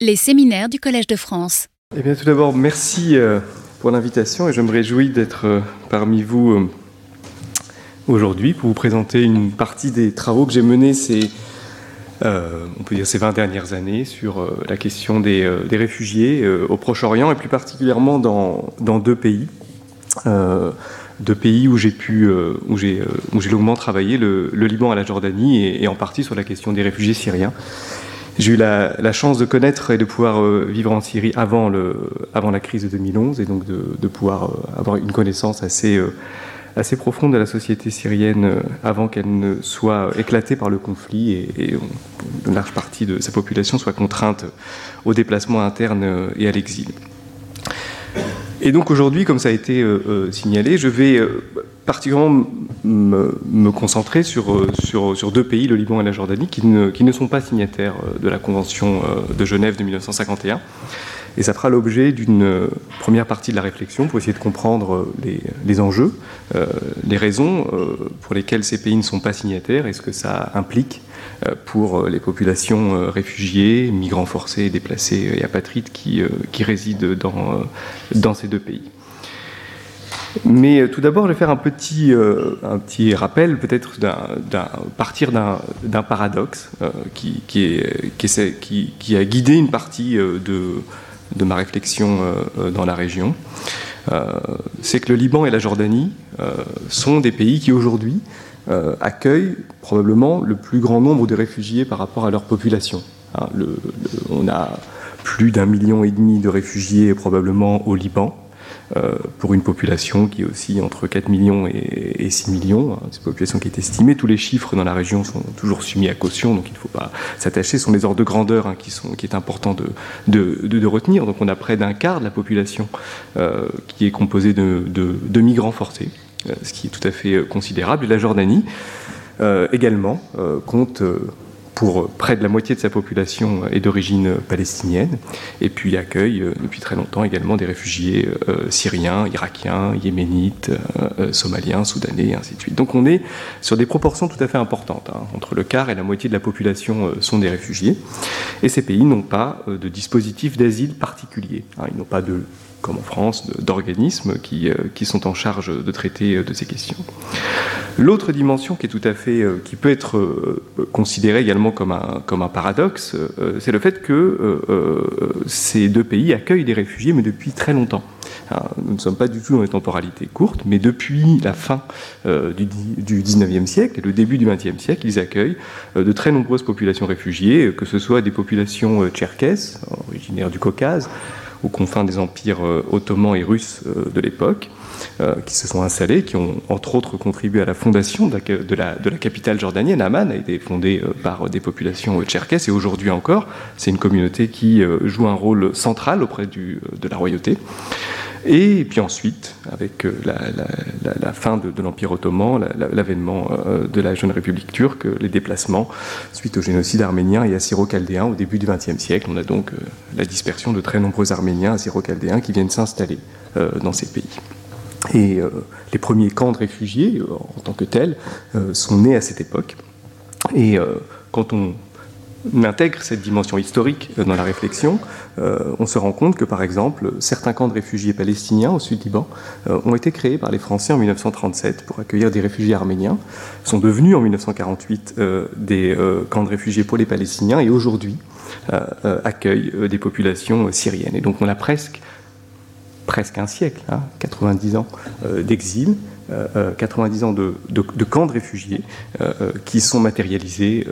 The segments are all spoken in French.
Les séminaires du Collège de France. Eh bien, tout d'abord, merci euh, pour l'invitation et je me réjouis d'être euh, parmi vous euh, aujourd'hui pour vous présenter une partie des travaux que j'ai menés ces, on peut dire ces 20 dernières années sur la question des, réfugiés au Proche-Orient et plus particulièrement dans, deux pays. deux pays où j'ai pu, où j'ai, longuement travaillé, le, Liban et la Jordanie, et, en partie sur la question des réfugiés syriens. J'ai eu la, chance de connaître et de pouvoir euh, vivre en Syrie avant, le, avant la crise de 2011 et donc de, pouvoir euh, avoir une connaissance assez, euh, assez profonde de la société syrienne avant qu'elle ne soit éclatée par le conflit et, une large partie de sa population soit contrainte au déplacement interne et à l'exil. Et donc aujourd'hui, comme ça a été signalé, je vais particulièrement me, concentrer sur, euh, sur, sur, deux pays, le Liban et la Jordanie, qui ne, qui ne sont pas signataires euh, de la Convention euh, de Genève de 1951. Et ça fera l'objet d'une première partie de la réflexion pour essayer de comprendre les, les enjeux, les raisons pour lesquelles ces pays ne sont pas signataires et ce que ça implique pour les populations réfugiées, migrants forcés, déplacés et apatrides qui, qui résident dans, dans ces deux pays. Mais euh, tout d'abord, je vais faire un petit, euh, rappel, peut-être d'un, partir d'un, paradoxe euh, qui, a guidé une partie de, de ma réflexion dans la région. c'est que le Liban et la Jordanie sont des pays qui aujourd'hui accueillent probablement le plus grand nombre de réfugiés par rapport à leur population. Hein, on a plus d'un million et demi de réfugiés probablement au Liban. Euh, pour une population qui est aussi entre 4 millions et, 6 millions. Hein. C'est une population qui est estimée. Tous les chiffres dans la région sont toujours soumis à caution, donc il ne faut pas s'attacher. Ce sont les ordres de grandeur hein, qui, sont, qui est important de, de, retenir. Donc on a près d'un quart de la population euh, qui est composée de, de migrants forcés, euh, ce qui est tout à fait considérable. Et la Jordanie également compte pour près de la moitié de sa population est d'origine palestinienne, et puis accueille euh, depuis très longtemps également des réfugiés euh, syriens, irakiens, yéménites, euh, somaliens, soudanais, et ainsi de suite. Donc on est sur des proportions tout à fait importantes. Hein. Entre le quart et la moitié de la population sont des réfugiés, et ces pays n'ont pas de dispositif d'asile particulier. Hein. Ils n'ont pas de comme en France, d'organismes qui, qui, sont en charge de traiter de ces questions. L'autre dimension qui est tout à fait, euh, qui peut être euh, considérée également comme un, comme un paradoxe, euh, c'est le fait que ces deux pays accueillent des réfugiés, mais depuis très longtemps. nous ne sommes pas du tout dans les temporalités courtes, mais depuis la fin du, du 19e siècle et le début du 20e siècle, ils accueillent de très nombreuses populations réfugiées, que ce soit des populations tcherkesses, originaires du Caucase, aux confins des empires ottomans et russes de l'époque, euh, qui se sont installés, qui ont entre autres contribué à la fondation de la, capitale jordanienne. Amman a été fondée euh, par des populations tcherkesses et aujourd'hui encore, c'est une communauté qui euh, joue un rôle central auprès de la royauté. Et puis ensuite, avec la, fin de, l'Empire ottoman, l'avènement de la jeune République turque, les déplacements suite au génocide arménien et assyro-chaldéen au début du XXe siècle, on a donc la dispersion de très nombreux Arméniens assyro-chaldéens qui viennent s'installer dans ces pays. Et euh, les premiers camps de réfugiés, euh, en tant que tels, euh, sont nés à cette époque. Et quand on intègre cette dimension historique dans la réflexion, on se rend compte que, par exemple, certains camps de réfugiés palestiniens au sud Liban ont été créés par les Français en 1937 pour accueillir des réfugiés arméniens, sont devenus en 1948 des camps de réfugiés pour les Palestiniens et aujourd'hui accueillent des populations syriennes. Et donc on a presque presque un siècle, 90 hein, ans euh, d'exil, 90 euh, euh, ans de, camps de réfugiés qui sont matérialisés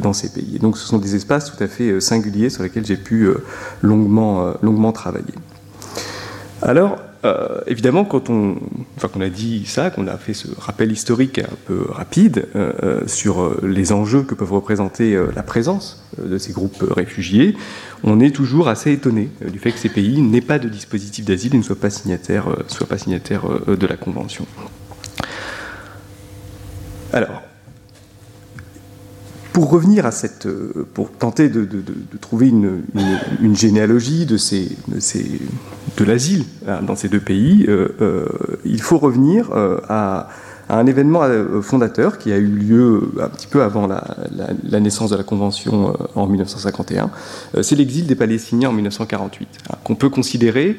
dans ces pays. donc ce sont des espaces tout à fait singuliers sur lesquels j'ai pu longuement, travailler. Alors, euh, évidemment, quand on, enfin, a dit ça, qu'on a fait ce rappel historique un peu rapide euh, euh, sur les enjeux que peuvent représenter la présence de ces groupes réfugiés, on est toujours assez étonné du fait que ces pays n'aient pas de dispositif d'asile et ne soient pas signataires, soient pas signataires de la Convention. Alors, pour revenir à cette, euh, pour tenter de, trouver une, généalogie de, ces, de, l'asile hein, dans ces deux pays, euh, euh, il faut revenir à, un événement fondateur qui a eu lieu un petit peu avant la, naissance de la Convention en 1951. C'est l'exil des Palestiniens en 1948, hein, qu'on peut considérer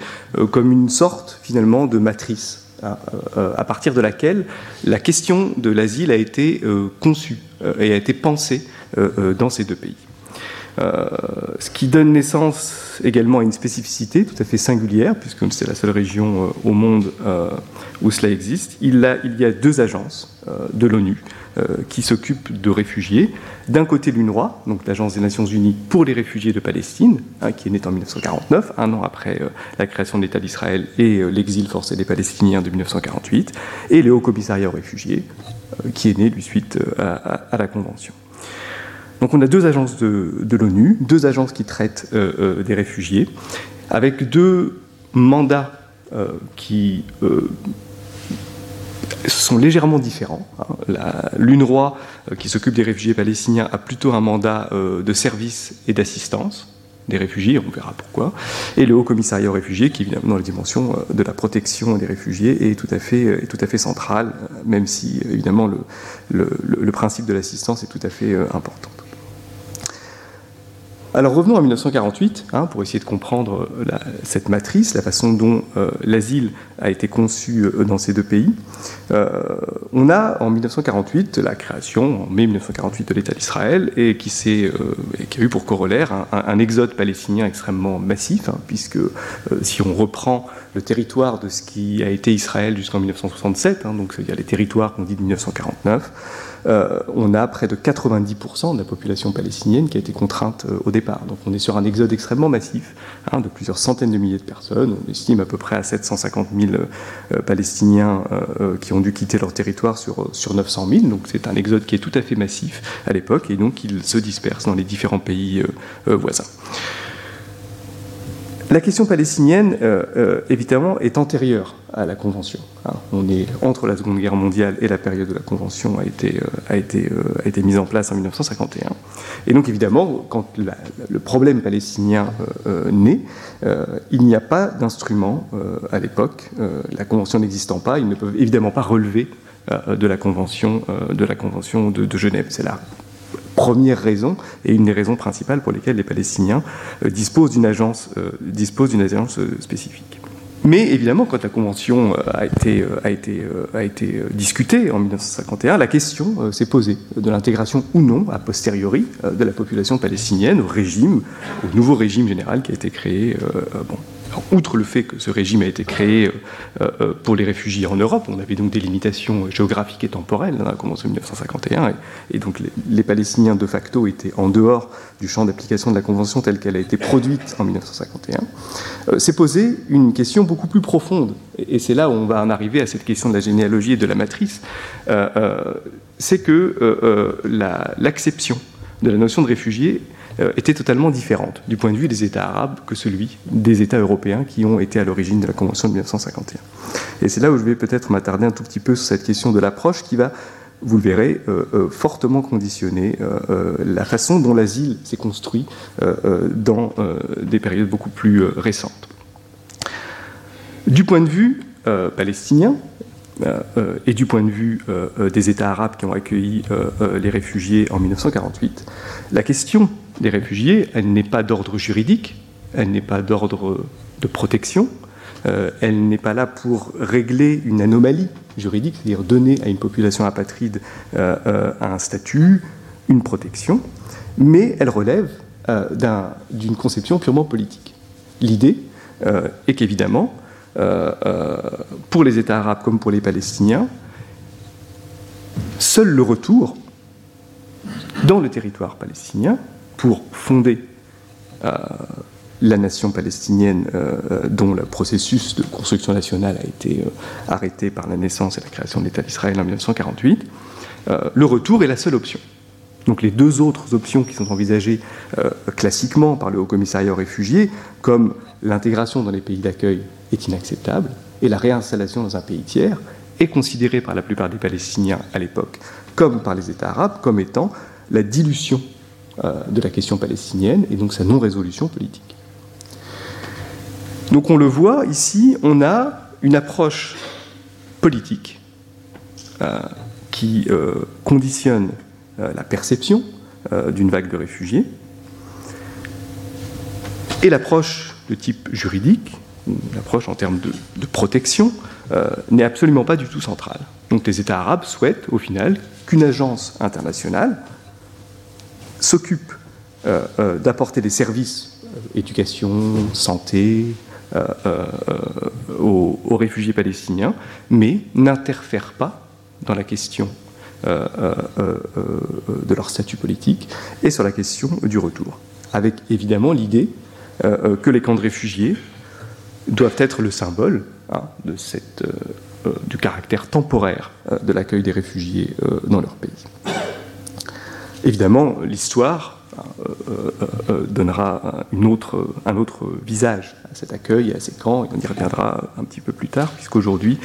comme une sorte finalement de matrice à partir de laquelle la question de l'asile a été conçue et a été pensée dans ces deux pays. Euh, ce qui donne naissance également à une spécificité tout à fait singulière, puisque c'est la seule région euh, au monde euh, où cela existe. Il, y a deux agences de l'ONU qui s'occupent de réfugiés. D'un côté, l'UNRWA, donc l'Agence des Nations Unies pour les réfugiés de Palestine, hein, qui est née en 1949, un an après la création de l'État d'Israël et l'exil forcé des Palestiniens de 1948, et le Haut Commissariat aux réfugiés, qui est né, lui, suite à la Convention. Donc on a deux agences de, l'ONU, deux agences qui traitent euh, euh, des réfugiés, avec deux mandats euh, qui sont légèrement différents. Hein. L'UNRWA, qui s'occupe des réfugiés palestiniens, a plutôt un mandat de service et d'assistance des réfugiés, on verra pourquoi, et le Haut Commissariat aux réfugiés, qui évidemment dans la dimension de la protection des réfugiés est tout à fait, est tout à fait central, même si évidemment le, le principe de l'assistance est tout à fait important. Alors revenons à 1948, hein, pour essayer de comprendre euh, cette matrice, la façon dont euh, l'asile a été conçu euh, dans ces deux pays. on a en 1948 la création, en mai 1948, de l'État d'Israël, et qui, a eu pour corollaire un, exode palestinien extrêmement massif, hein, puisque si on reprend le territoire de ce qui a été Israël jusqu'en 1967, hein, donc il y a les territoires qu'on dit de 1949, euh, on a près de 90% de la population palestinienne qui a été contrainte au Donc on est sur un exode extrêmement massif hein, de plusieurs centaines de milliers de personnes. On estime à peu près à 750 000 euh, Palestiniens qui ont dû quitter leur territoire sur, sur 900 000. Donc c'est un exode qui est tout à fait massif à l'époque et donc il se disperse dans les différents pays voisins. La question palestinienne, euh, euh, évidemment, est antérieure à la Convention. Hein. On est entre la Seconde Guerre mondiale et la période où la Convention a été, euh, a été, mise en place en 1951. Et donc, évidemment, quand le problème palestinien naît, il n'y a pas d'instrument à l'époque. la Convention n'existant pas, ils ne peuvent évidemment pas relever de la Convention de, la convention de, de Genève. C'est là première raison et une des raisons principales pour lesquelles les Palestiniens euh, disposent d'une agence, euh, disposent d'une agence euh, spécifique. Mais évidemment, quand la Convention a été, discutée en 1951, la question s'est posée de l'intégration ou non, a posteriori, de la population palestinienne au régime, au nouveau régime général qui a été créé outre le fait que ce régime a été créé euh, euh, pour les réfugiés en Europe, on avait donc des limitations géographiques et temporelles dans la Convention de 1951, et, donc les, Palestiniens de facto étaient en dehors du champ d'application de la Convention telle qu'elle a été produite en 1951, euh, s'est posée une question beaucoup plus profonde, et, c'est là où on va en arriver à cette question de la généalogie et de la matrice, c'est que l'acception de la notion de réfugié euh, était totalement différente du point de vue des États arabes que celui des États européens qui ont été à l'origine de la Convention de 1951. Et c'est là où je vais peut-être m'attarder un tout petit peu sur cette question de l'approche qui va vous le verrez, euh, euh, fortement conditionner la façon dont l'asile s'est construit dans des périodes beaucoup plus récentes. Du point de vue palestinien, et du point de vue des États arabes qui ont accueilli les réfugiés en 1948, la question des réfugiés, elle n'est pas d'ordre juridique, elle n'est pas d'ordre de protection, euh, elle n'est pas là pour régler une anomalie juridique, c'est-à-dire donner à une population apatride euh, euh, un statut, une protection, mais elle relève d'une conception purement politique. L'idée est qu'évidemment, pour les États arabes comme pour les Palestiniens, seul le retour dans le territoire palestinien pour fonder euh, la nation palestinienne euh, euh, dont le processus de construction nationale a été arrêté par la naissance et la création de l'État d'Israël en 1948, le retour est la seule option. Donc les deux autres options qui sont envisagées classiquement par le Haut Commissariat aux réfugiés, comme l'intégration dans les pays d'accueil, est inacceptable, et la réinstallation dans un pays tiers est considérée par la plupart des Palestiniens à l'époque, comme par les États arabes, comme étant la dilution euh, de la question palestinienne et donc sa non-résolution politique. Donc on le voit ici, on a une approche politique qui conditionnent la perception d'une vague de réfugiés, et l'approche de type juridique, l'approche en termes de, protection, n'est absolument pas du tout centrale. Donc les États arabes souhaitent au final qu'une agence internationale s'occupe d'apporter des services éducation, santé, euh, euh, aux, réfugiés palestiniens, mais n'interfère pas dans la question euh, de leur statut politique et sur la question du retour. Avec évidemment l'idée que les camps de réfugiés doivent être le symbole hein, cette, du caractère temporaire de l'accueil des réfugiés dans leur pays. Évidemment, l'histoire euh, euh, euh, donnera un autre visage à cet accueil et à ces camps, et on y reviendra un petit peu plus tard, puisqu'aujourd'hui,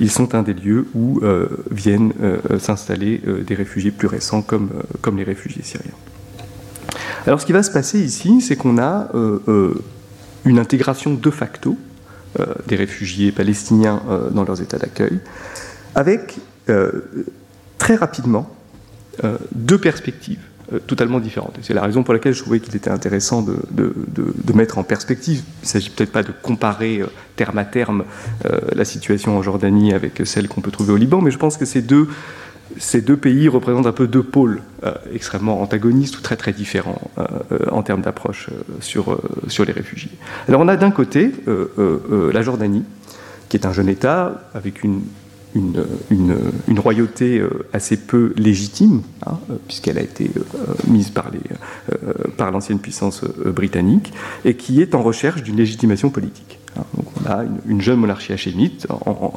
ils sont un des lieux où viennent s'installer des réfugiés plus récents comme les réfugiés syriens. Alors ce qui va se passer ici, c'est qu'on a une intégration de facto des réfugiés palestiniens dans leurs états d'accueil, avec très rapidement deux perspectives. Euh, totalement différentes. c'est la raison pour laquelle je trouvais qu'il était intéressant de, mettre en perspective. Il ne s'agit peut-être pas de comparer euh, terme à terme euh, la situation en Jordanie avec celle qu'on peut trouver au Liban, mais je pense que ces deux, ces deux pays représentent un peu deux pôles extrêmement antagonistes ou très très différents en termes d'approche sur, les réfugiés. Alors on a d'un côté la Jordanie, qui est un jeune État avec une royauté euh, assez peu légitime, hein, euh, puisqu'elle a été euh, mise par, par l'ancienne puissance britannique, et qui est en recherche d'une légitimation politique. Hein. Donc on a une, jeune monarchie hachémite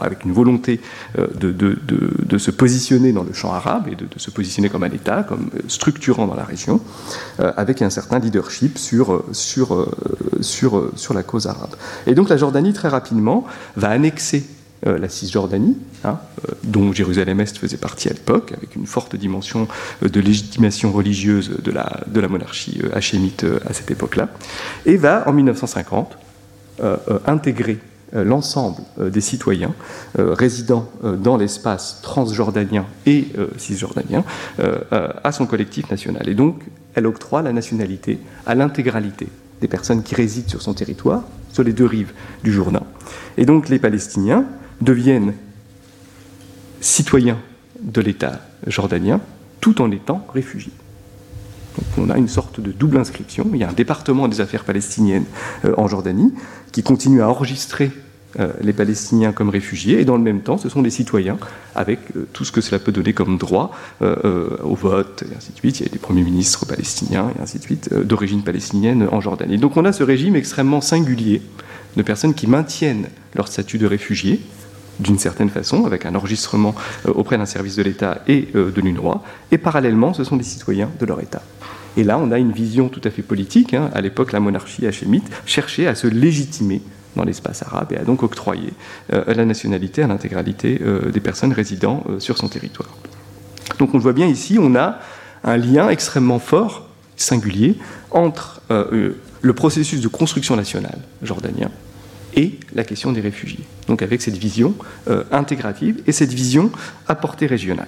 avec une volonté de, de, se positionner dans le champ arabe et de, se positionner comme un État, comme structurant dans la région, avec un certain leadership sur, la cause arabe. Et donc la Jordanie, très rapidement, va annexer euh, la Cisjordanie, hein, euh, dont Jérusalem-Est faisait partie à l'époque, avec une forte dimension euh, de légitimation religieuse de la, de la monarchie hachémite à cette époque-là, et va en 1950 intégrer l'ensemble des citoyens résidant dans l'espace transjordanien et cisjordanien à son collectif national. Et donc, elle octroie la nationalité à l'intégralité des personnes qui résident sur son territoire, sur les deux rives du Jourdain. Et donc, les Palestiniens deviennent citoyens de l'État jordanien tout en étant réfugiés. Donc on a une sorte de double inscription. Il y a un département des affaires palestiniennes euh, en Jordanie qui continue à enregistrer euh, les Palestiniens comme réfugiés, et dans le même temps, ce sont des citoyens avec euh, tout ce que cela peut donner comme droit au vote, et ainsi de suite. Il y a des premiers ministres palestiniens, et ainsi de suite, d'origine palestinienne en Jordanie. Donc on a ce régime extrêmement singulier de personnes qui maintiennent leur statut de réfugiés, d'une certaine façon, avec un enregistrement euh, auprès d'un service de l'État et euh, de l'UNRWA, et parallèlement, ce sont des citoyens de leur État. Et là, on a une vision tout à fait politique. Hein. À l'époque, la monarchie hachémite cherchait à se légitimer dans l'espace arabe et a donc octroyé euh, la nationalité à l'intégralité des personnes résidant sur son territoire. Donc on le voit bien ici, on a un lien extrêmement fort, singulier, entre le processus de construction nationale jordanien et la question des réfugiés. Donc avec cette vision euh, intégrative et cette vision à portée régionale.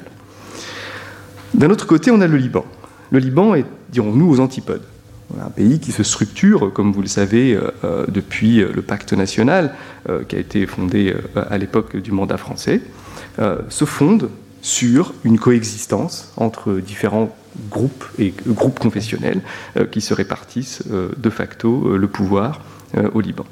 D'un autre côté, on a le Liban. Le Liban est, dirons-nous, aux antipodes. Un pays qui se structure, comme vous le savez, euh, euh, depuis le pacte national, qui a été fondé à l'époque du mandat français, se fonde sur une coexistence entre différents groupes et groupes confessionnels qui se répartissent de facto le pouvoir au Liban.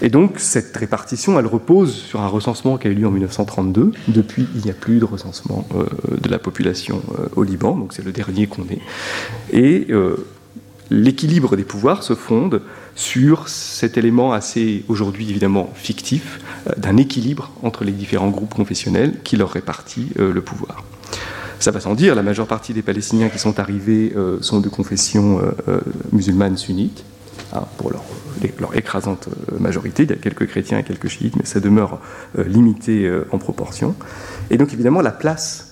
Et donc, cette répartition, elle repose sur un recensement qui a eu lieu en 1932. Depuis, il n'y a plus de recensement euh, de la population euh, au Liban, donc c'est le dernier qu'on ait. Et euh, l'équilibre des pouvoirs se fonde sur cet élément assez, aujourd'hui évidemment, fictif, d'un équilibre entre les différents groupes confessionnels qui leur répartit le pouvoir. Ça va sans dire, la majeure partie des Palestiniens qui sont arrivés sont de confession musulmane sunnite, hein, pour leur leur écrasante euh, majorité. Il y a quelques chrétiens et quelques chiites, mais ça demeure euh, limité euh, en proportion. Et donc évidemment, la place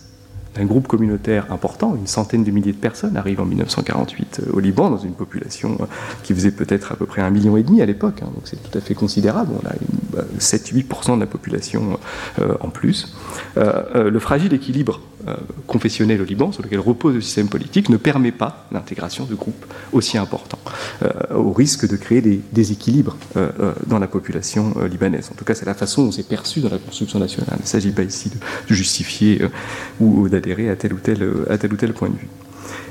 d'un groupe communautaire important, une centaine de milliers de personnes, arrive en 1948 au Liban, dans une population qui faisait peut-être à peu près un million et demi à l'époque, hein, donc c'est tout à fait considérable. On a 7-8% de la population en plus. le fragile équilibre confessionnel au Liban, sur lequel repose le système politique, ne permet pas l'intégration de groupes aussi importants, au risque de créer des déséquilibres dans la population libanaise. En tout cas, c'est la façon dont c'est perçu dans la construction nationale. Il ne s'agit pas ici de, justifier ou d'adhérer à tel ou tel, point de vue.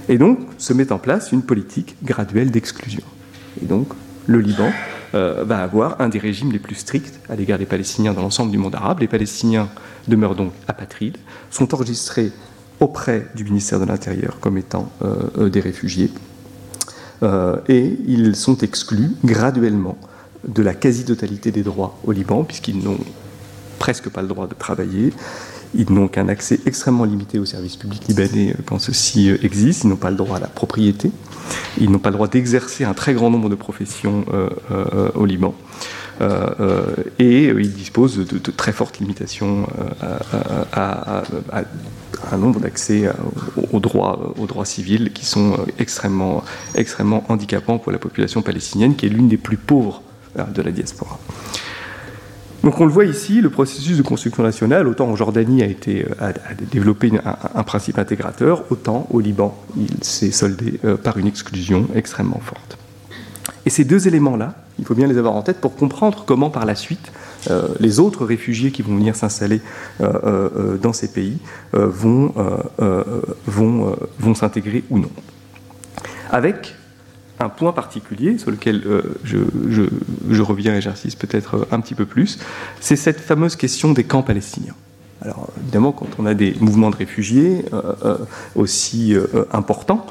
Et donc se met en place une politique graduelle d'exclusion. Et donc le Liban euh, va avoir un des régimes les plus stricts à l'égard des Palestiniens dans l'ensemble du monde arabe. Les Palestiniens demeurent donc apatrides, sont enregistrés auprès du ministère de l'Intérieur comme étant euh, euh, des réfugiés, et ils sont exclus graduellement de la quasi-totalité des droits au Liban, puisqu'ils n'ont presque pas le droit de travailler, ils n'ont qu'un accès extrêmement limité aux services publics libanais euh, quand ceci euh, existe. Ils n'ont pas le droit à la propriété. Ils n'ont pas le droit d'exercer un très grand nombre de professions euh, au Liban. et ils disposent de, très fortes limitations à, un nombre d'accès aux, droits, aux droits civils qui sont extrêmement, extrêmement handicapants pour la population palestinienne, qui est l'une des plus pauvres de la diaspora. Donc on le voit ici, le processus de construction nationale, autant en Jordanie a, été, euh, développé un, principe intégrateur, autant au Liban, il s'est soldé euh, par une exclusion extrêmement forte. Et ces deux éléments-là, il faut bien les avoir en tête pour comprendre comment par la suite euh, les autres réfugiés qui vont venir s'installer dans ces pays vont, vont, vont s'intégrer ou non. Avec un point particulier sur lequel euh, je, reviens et j'insiste peut-être euh, un petit peu plus, c'est cette fameuse question des camps palestiniens. Alors évidemment, quand on a des mouvements de réfugiés euh, aussi importants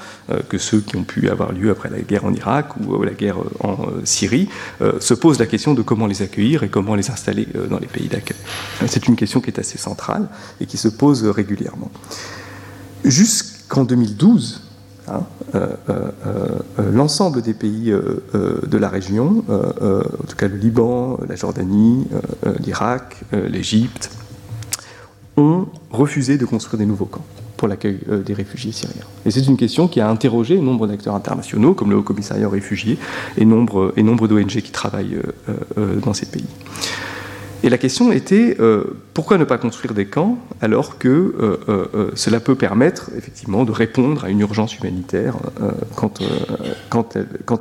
que ceux qui ont pu avoir lieu après la guerre en Irak ou la guerre en Syrie, se pose la question de comment les accueillir et comment les installer dans les pays d'accueil. C'est une question qui est assez centrale et qui se pose régulièrement. Jusqu'en 2012, Hein, euh, euh, euh, l'ensemble des pays de la région, en tout cas le Liban, la Jordanie, l'Irak, l'Égypte, ont refusé de construire des nouveaux camps pour l'accueil des réfugiés syriens. Et c'est une question qui a interrogé nombre d'acteurs internationaux, comme le Haut Commissariat aux réfugiés, et nombre, et nombre d'ONG qui travaillent dans ces pays. Et la question était euh, pourquoi ne pas construire des camps alors que euh, euh, cela peut permettre effectivement de répondre à une urgence humanitaire quand,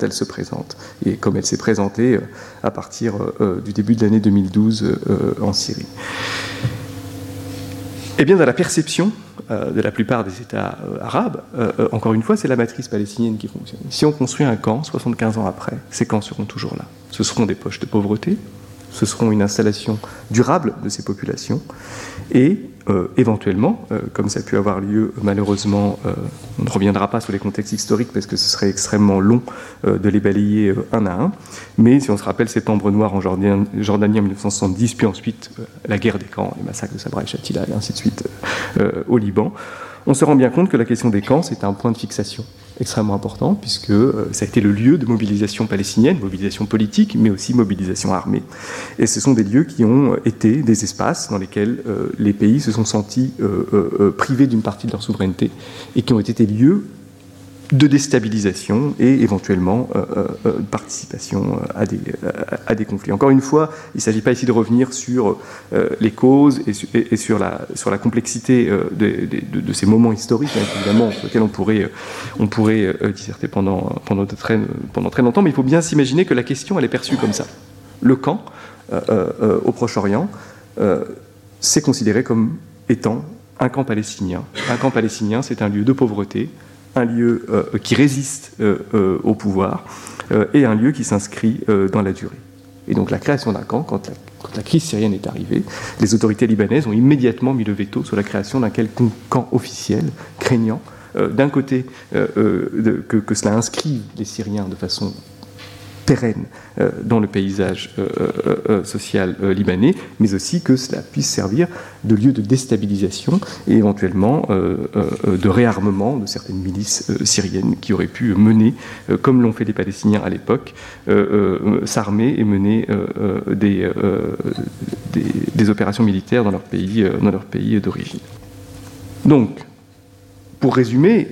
elle, se présente et comme elle s'est présentée à partir du début de l'année 2012 en Syrie. Eh bien, dans la perception de la plupart des États arabes, encore une fois, c'est la matrice palestinienne qui fonctionne. Si on construit un camp, 75 ans après, ces camps seront toujours là. Ce seront des poches de pauvreté, ce seront une installation durable de ces populations. Et euh, éventuellement, euh, comme ça a pu avoir lieu malheureusement, euh, on ne reviendra pas sur les contextes historiques parce que ce serait extrêmement long de les balayer un à un, mais si on se rappelle Septembre Noir en Jordanie, en 1970, puis ensuite la guerre des camps, les massacres de Sabra et Shatila et ainsi de suite au Liban, on se rend bien compte que la question des camps, c'est un point de fixation extrêmement important, puisque euh, ça a été le lieu de mobilisation palestinienne, mobilisation politique, mais aussi mobilisation armée. Et ce sont des lieux qui ont été des espaces dans lesquels euh, les pays se sont sentis euh, privés d'une partie de leur souveraineté, et qui ont été des lieux de déstabilisation et éventuellement euh, euh, euh, participation à des, à des, conflits. Encore une fois, il ne s'agit pas ici de revenir sur les causes et, sur, la, complexité de, ces moments historiques, hein, évidemment, sur lesquels on pourrait, on disserter pendant, pendant, très, pendant très longtemps, mais il faut bien s'imaginer que la question, elle est perçue comme ça. Le camp au Proche-Orient, c'est considéré comme étant un camp palestinien. Un camp palestinien, c'est un lieu de pauvreté, un lieu euh, qui résiste euh, euh, au pouvoir et un lieu qui s'inscrit dans la durée. Et donc la création d'un camp, quand la, crise syrienne est arrivée, les autorités libanaises ont immédiatement mis le veto sur la création d'un quelconque camp officiel, craignant d'un côté que, que, cela inscrive les Syriens de façon pérenne euh, dans le paysage euh, euh, social libanais, mais aussi que cela puisse servir de lieu de déstabilisation et éventuellement de réarmement de certaines milices syriennes qui auraient pu mener, comme l'ont fait les Palestiniens à l'époque, s'armer et mener des, des, opérations militaires dans leur pays, dans leur pays d'origine. Donc, pour résumer,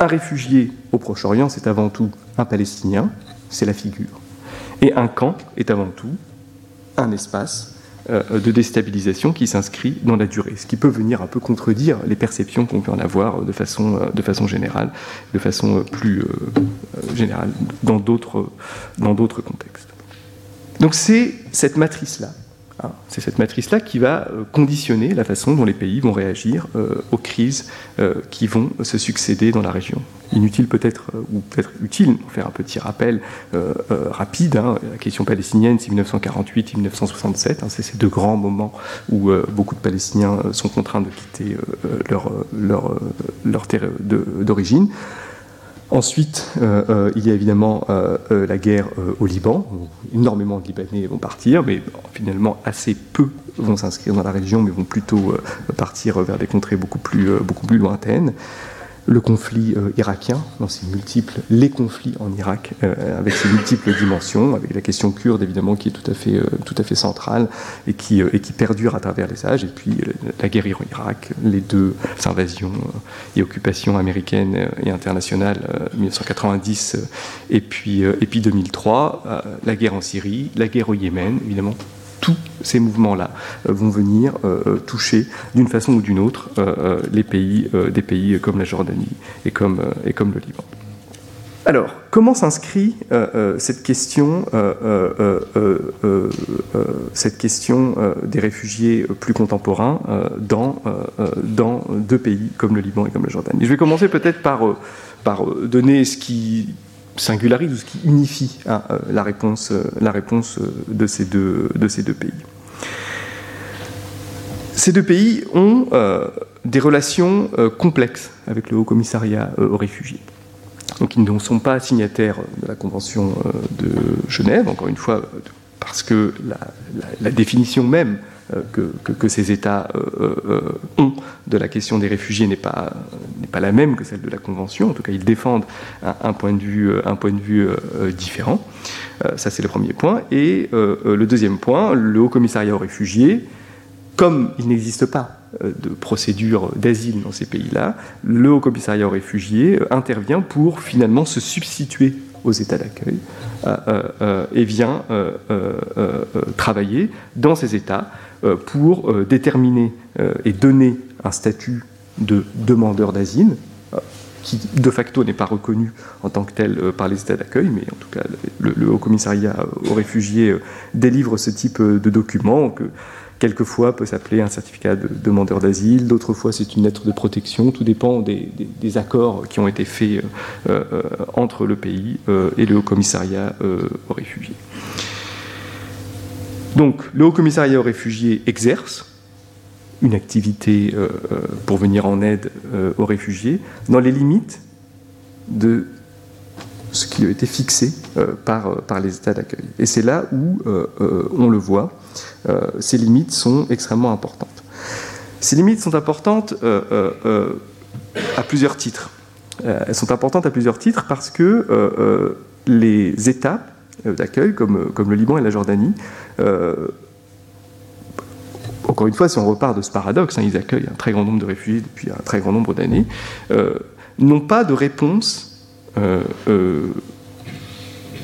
un réfugié au Proche-Orient, c'est avant tout un Palestinien, c'est la figure. Et un camp est avant tout un espace de déstabilisation qui s'inscrit dans la durée, ce qui peut venir un peu contredire les perceptions qu'on peut en avoir de façon, de façon générale, de façon plus générale dans d'autres contextes. Donc c'est cette matrice-là c'est cette matrice-là qui va euh, conditionner la façon dont les pays vont réagir euh, aux crises euh, qui vont se succéder dans la région. Inutile peut-être, ou peut-être utile, faire un petit rappel rapide, hein, la question palestinienne, c'est 1948 1967, hein, c'est ces deux grands moments où beaucoup de Palestiniens sont contraints de quitter leur, leur terre d'origine. Ensuite, euh, euh, il y a évidemment euh, la guerre au Liban. énormément de Libanais vont partir, mais finalement assez peu vont s'inscrire dans la région, mais vont plutôt partir vers des contrées beaucoup plus lointaines le conflit euh, irakien, dans ses multiples, les conflits en Irak, euh, avec ses multiples dimensions, avec la question kurde évidemment qui est tout à fait, euh, tout à fait centrale et qui, et qui perdure à travers les âges, et puis la guerre Iran-Irak, les deux invasions et occupations américaines et internationales, 1990 et puis, et puis 2003, la guerre en Syrie, la guerre au Yémen, évidemment tous ces mouvements-là euh, vont venir euh, euh, toucher d'une façon ou d'une autre des pays comme la Jordanie et comme, le Liban. Alors, comment s'inscrit cette question, des réfugiés plus contemporains dans, deux pays comme le Liban et comme la Jordanie? Je vais commencer peut-être par donner ce qui singularise ou ce qui unifie hein, euh, la réponse, euh, la réponse euh, de, ces deux, de ces deux pays. Ces deux pays ont des relations complexes avec le Haut Commissariat aux réfugiés. Donc ils ne sont pas signataires de la Convention de Genève, encore une fois, parce que la définition même euh, que, ces États euh, euh, ont de la question des réfugiés n'est pas, pas la même que celle de la Convention. En tout cas, ils défendent un, point de vue, un point de vue différent. ça, c'est le premier point. Et le deuxième point, le Haut Commissariat aux réfugiés, comme il n'existe pas de procédure d'asile dans ces pays-là, le Haut Commissariat aux réfugiés intervient pour finalement se substituer aux États d'accueil et vient travailler dans ces États pour euh, déterminer euh, et donner un statut de demandeur d'asile, qui de facto n'est pas reconnu en tant que tel par les États d'accueil, mais en tout cas le, Haut Commissariat aux réfugiés délivre ce type de document que quelquefois peut s'appeler un certificat de demandeur d'asile, d'autres fois c'est une lettre de protection, tout dépend des, accords qui ont été faits entre le pays et le Haut Commissariat aux réfugiés. Donc, le Haut Commissariat aux réfugiés exerce une activité euh, euh, pour venir en aide euh, aux réfugiés dans les limites de ce qui a été fixé par, les États d'accueil. Et c'est là où, on le voit, ces limites sont extrêmement importantes. Ces limites sont importantes à plusieurs titres. elles sont importantes à plusieurs titres parce que les États d'accueil, comme le Liban et la Jordanie. Euh, encore une fois, si on repart de ce paradoxe, hein, ils accueillent un très grand nombre de réfugiés depuis un très grand nombre d'années, euh, n'ont pas de réponse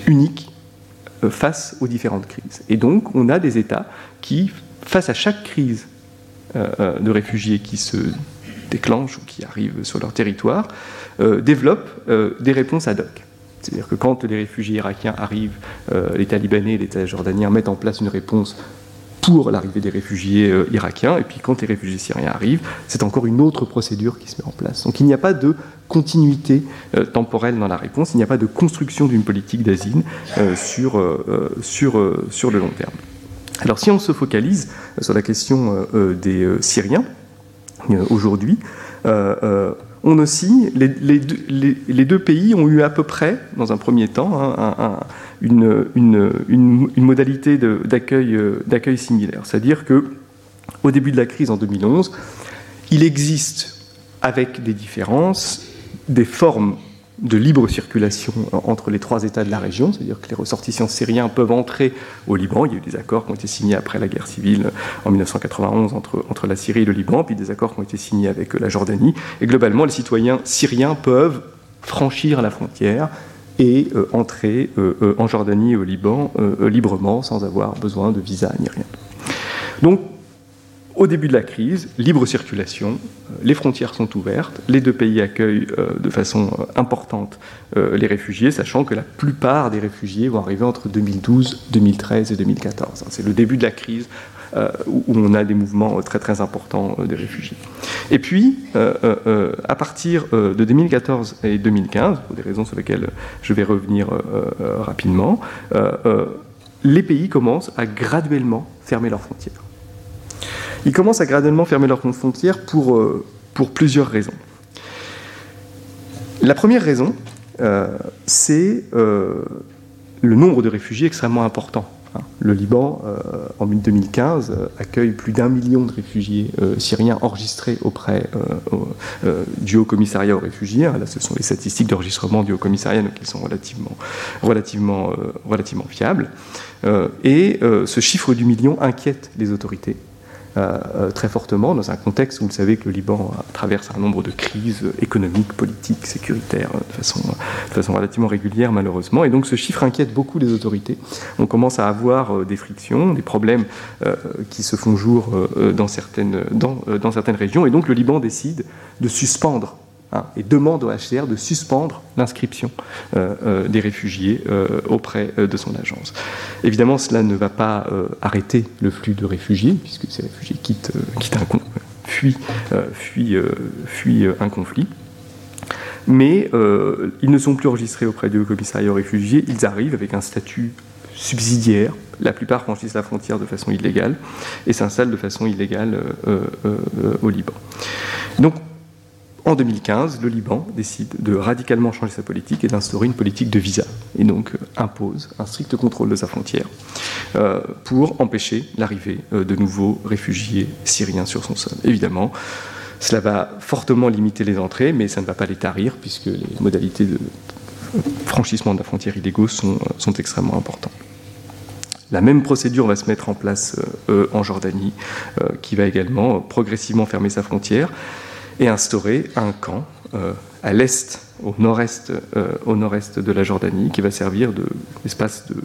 unique face aux différentes crises. Et donc, on a des États qui, face à chaque crise de réfugiés qui se déclenche ou qui arrive sur leur territoire, développent des réponses ad hoc. C'est-à-dire que quand les réfugiés irakiens arrivent, euh, l'État libanais et l'État jordanien mettent en place une réponse pour l'arrivée des réfugiés euh, irakiens, et puis quand les réfugiés syriens arrivent, c'est encore une autre procédure qui se met en place. Donc il n'y a pas de continuité euh, temporelle dans la réponse, il n'y a pas de construction d'une politique d'asile sur, sur, sur le long terme. Alors si on se focalise sur la question des Syriens, aujourd'hui, on aussi, les, deux, pays ont eu à peu près, dans un premier temps, hein, une, modalité euh, d'accueil similaire. C'est-à-dire que au début de la crise en 2011, il existe, avec des différences, des formes de libre circulation entre les trois États de la région, c'est-à-dire que les ressortissants syriens peuvent entrer au Liban. Il y a eu des accords qui ont été signés après la guerre civile en 1991 entre, entre la Syrie et le Liban, puis des accords qui ont été signés avec la Jordanie. Et globalement, les citoyens syriens peuvent franchir la frontière et entrer en Jordanie et au Liban librement, sans avoir besoin de visa ni rien. Donc, au début de la crise, libre circulation, les frontières sont ouvertes, les deux pays accueillent de façon importante les réfugiés, sachant que la plupart des réfugiés vont arriver entre 2012, 2013 et 2014. C'est le début de la crise euh, où on a des mouvements très très importants euh, des réfugiés. Et puis, euh, à partir de 2014 et 2015, pour des raisons sur lesquelles je vais revenir rapidement, les pays commencent à graduellement fermer leurs frontières. Ils commencent à graduellement fermer leurs frontières pour, pour plusieurs raisons. La première raison, c'est le nombre de réfugiés extrêmement important Hein. Le Liban, euh, en 2015, euh, accueille plus d'un million de réfugiés euh, syriens enregistrés auprès du Haut Commissariat aux réfugiés. Là, ce sont les statistiques d'enregistrement du Haut Commissariat, donc ils sont relativement, relativement fiables. et ce chiffre du million inquiète les autorités. Euh, euh, très fortement dans un contexte où vous savez que le Liban traverse un nombre de crises économiques, politiques, sécuritaires euh, de façon, relativement régulière malheureusement. Et donc ce chiffre inquiète beaucoup les autorités. On commence à avoir des frictions, des problèmes qui se font jour dans certaines, dans certaines régions. Et donc le Liban décide de suspendre Hein, et demande au HCR de suspendre l'inscription euh, euh, des réfugiés euh, auprès de son agence. Évidemment, cela ne va pas arrêter le flux de réfugiés, puisque ces réfugiés quittent, un, fuient, fuient, un conflit mais ils ne sont plus enregistrés auprès du commissariat aux réfugiés, ils arrivent avec un statut subsidiaire. La plupart franchissent la frontière de façon illégale et s'installent de façon illégale au Liban. Donc en 2015, le Liban décide de radicalement changer sa politique et d'instaurer une politique de visa, et donc euh, impose un strict contrôle de sa frontière euh, pour empêcher l'arrivée euh, de nouveaux réfugiés syriens sur son sol. Évidemment, cela va fortement limiter les entrées, mais ça ne va pas les tarir, puisque les modalités de franchissement de la frontière illégaux sont, sont extrêmement importantes. La même procédure va se mettre en place en Jordanie, qui va également progressivement fermer sa frontière et instaurer un camp euh, à l'est, au nord-est, euh, nord-est de la Jordanie, qui va servir d'espace de,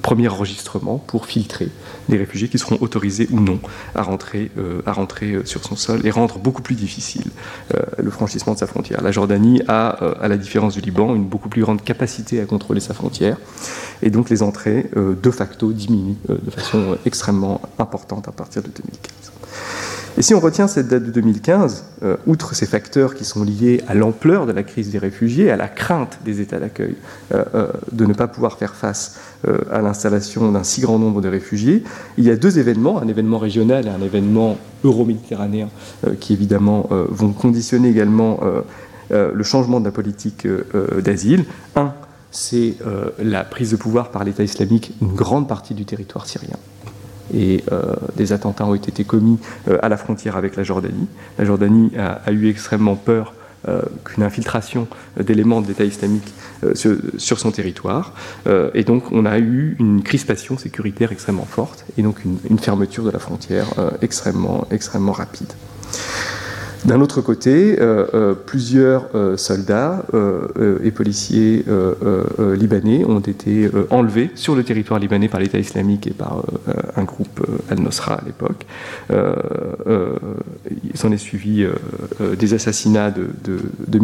premier enregistrement pour filtrer les réfugiés qui seront autorisés ou non à rentrer, euh, à rentrer sur son sol et rendre beaucoup plus difficile le franchissement de sa frontière. La Jordanie a, à la différence du Liban, une beaucoup plus grande capacité à contrôler sa frontière, et donc les entrées de facto diminuent de façon extrêmement importante à partir de 2015. Et si on retient cette date de 2015, euh, outre ces facteurs qui sont liés à l'ampleur de la crise des réfugiés, à la crainte des États d'accueil euh, euh, de ne pas pouvoir faire face à l'installation d'un si grand nombre de réfugiés, il y a deux événements, un événement régional et un événement euro-méditerranéen, qui évidemment vont conditionner également le changement de la politique d'asile. Un, c'est la prise de pouvoir par l'État islamique d'une grande partie du territoire syrien et euh, des attentats ont été commis euh, à la frontière avec la Jordanie. La Jordanie a, eu extrêmement peur euh, qu'une infiltration d'éléments de l'État islamique sur, son territoire. et donc on a eu une crispation sécuritaire extrêmement forte et donc une, fermeture de la frontière extrêmement rapide. D'un autre côté, euh, euh, plusieurs euh, soldats et policiers libanais ont été enlevés sur le territoire libanais par l'État islamique et par un groupe Al-Nosra à l'époque. il s'en est suivi des assassinats de, de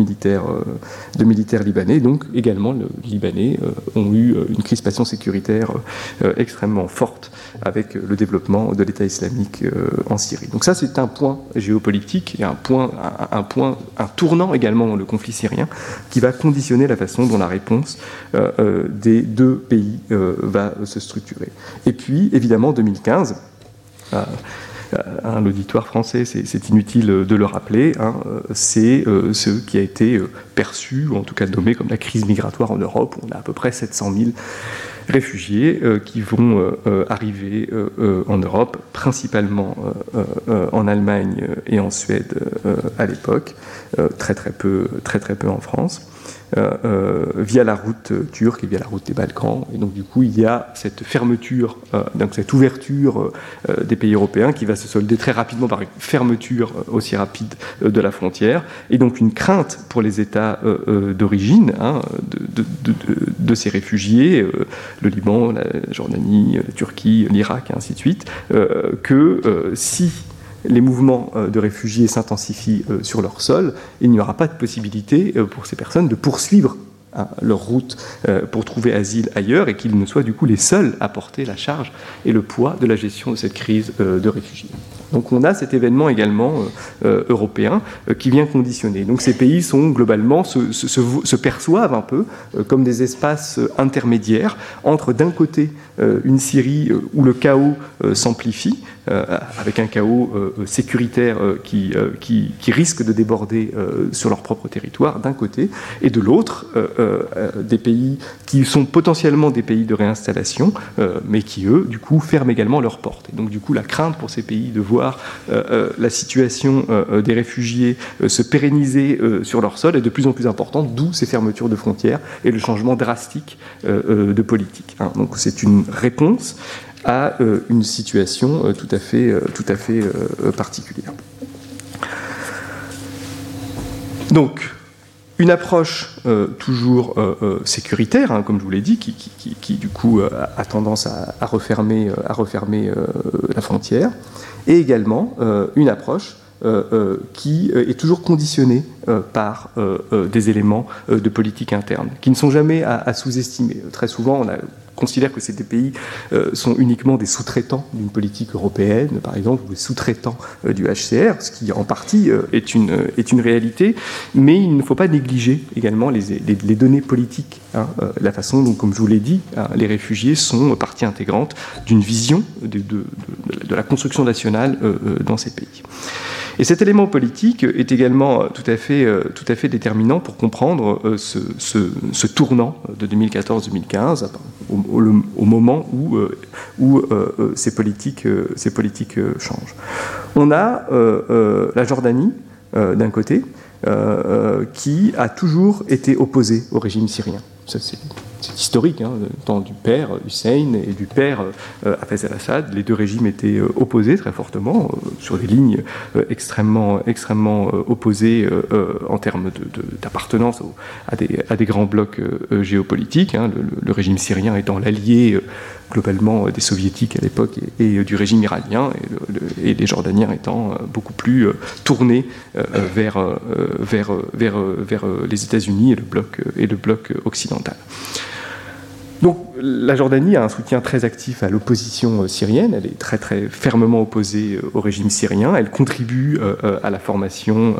militaires libanais. Donc également, les Libanais ont eu une crispation sécuritaire extrêmement forte avec le développement de l'État islamique en Syrie. Donc ça, c'est un point géopolitique et un point un, point, un tournant également dans le conflit syrien qui va conditionner la façon dont la réponse euh, euh, des deux pays euh, va se structurer. Et puis, évidemment, en 2015, un auditoire français, c'est inutile de le rappeler, hein, c'est ce qui a été perçu, ou en tout cas nommé comme la crise migratoire en Europe, où on a à peu près 700 000 réfugiés euh, qui vont euh, euh, arriver en Europe, principalement en Allemagne et en Suède à l'époque, très très peu, très très peu en France. Via la route turque et via la route des Balkans. Et donc du coup, il y a cette fermeture, donc cette ouverture des pays européens qui va se solder très rapidement par une fermeture aussi rapide de la frontière, et donc une crainte pour les États d'origine hein, de, de, ces réfugiés, le Liban, la Jordanie, la Turquie, l'Irak, et ainsi de suite, que si les mouvements euh, de réfugiés s'intensifient euh, sur leur sol, il n'y aura pas de possibilité euh, pour ces personnes de poursuivre hein, leur route pour trouver asile ailleurs et qu'ils ne soient du coup les seuls à porter la charge et le poids de la gestion de cette crise de réfugiés. Donc on a cet événement également européen qui vient conditionner. Donc ces pays sont globalement se, perçoivent un peu comme des espaces intermédiaires entre d'un côté une Syrie où le chaos s'amplifie, euh, avec un chaos euh, sécuritaire euh, qui, qui, qui, risque de déborder sur leur propre territoire d'un côté, et de l'autre, des pays qui sont potentiellement des pays de réinstallation, mais qui, eux, du coup, ferment également leurs portes. Et donc, du coup, la crainte pour ces pays de voir la situation des réfugiés se pérenniser sur leur sol est de plus en plus importante, d'où ces fermetures de frontières et le changement drastique de politique. Hein. Donc, c'est une réponse à euh, une situation euh, tout à fait, euh, tout à fait particulière. Donc, une approche toujours sécuritaire, hein, comme je vous l'ai dit, qui, du coup a tendance à, refermer, à refermer la frontière, et également une approche qui est toujours conditionnée par des éléments de politique interne, qui ne sont jamais à, à sous-estimer. Très souvent, on a considère que ces pays euh, sont uniquement des sous-traitants d'une politique européenne, par exemple, ou des sous-traitants euh, du HCR, ce qui en partie euh, est, une, est une réalité, mais il ne faut pas négliger également les, les, données politiques, hein, la façon dont, comme je vous l'ai dit, hein, les réfugiés sont partie intégrante d'une vision de, de, de, la construction nationale dans ces pays. Et cet élément politique est également tout à fait, tout à fait déterminant pour comprendre ce, ce, tournant de 2014-2015, au, moment où, euh, euh, euh, ces politiques, changent. On a la Jordanie, d'un côté, qui a toujours été opposée au régime syrien. C'est historique, hein, temps du père Hussein et du père euh, al-Assad. Les deux régimes étaient euh, opposés très fortement, euh, sur des lignes extrêmement, extrêmement opposées en termes d'appartenance à, des, à, des, grands blocs géopolitiques. Hein. le, régime syrien étant l'allié globalement des soviétiques à l'époque et, du régime iranien, et, les jordaniens étant beaucoup plus tournés vers, les États-Unis et le bloc occidental. Donc la Jordanie a un soutien très actif à l'opposition euh, syrienne, elle est très très fermement opposée euh, au régime syrien, elle contribue euh, à la formation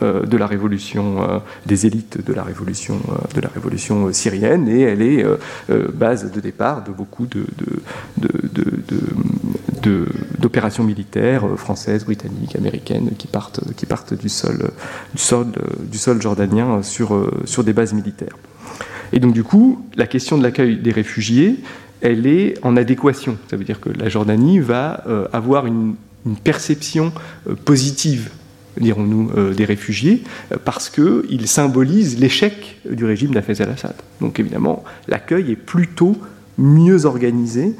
de la révolution, des élites de la révolution, de la révolution syrienne, et elle est base de départ de beaucoup d'opérations militaires françaises, britanniques, américaines qui partent, qui partent du, sol, jordanien sur des bases militaires. Et donc du coup, la question de l'accueil des réfugiés, elle est en adéquation. Ça veut dire que la Jordanie va euh, avoir une, perception euh, positive dirons-nous, euh, des réfugiés, parce qu'il symbolise l'échec du régime d'Afez al-Assad. Donc évidemment, l'accueil est plutôt mieux organisé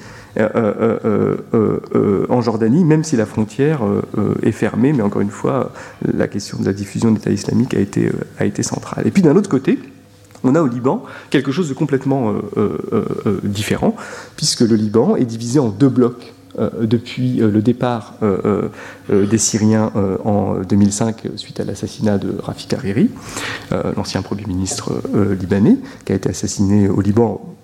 en Jordanie, même si la frontière est fermée, mais encore une fois, la question de la diffusion de l'État islamique a été centrale. Et puis d'un autre côté, on a au Liban quelque chose de complètement euh, euh, euh, différent, puisque le Liban est divisé en deux blocs depuis le départ des Syriens en 2005 suite à l'assassinat de Rafik Hariri, l'ancien Premier ministre libanais, qui a été assassiné au Liban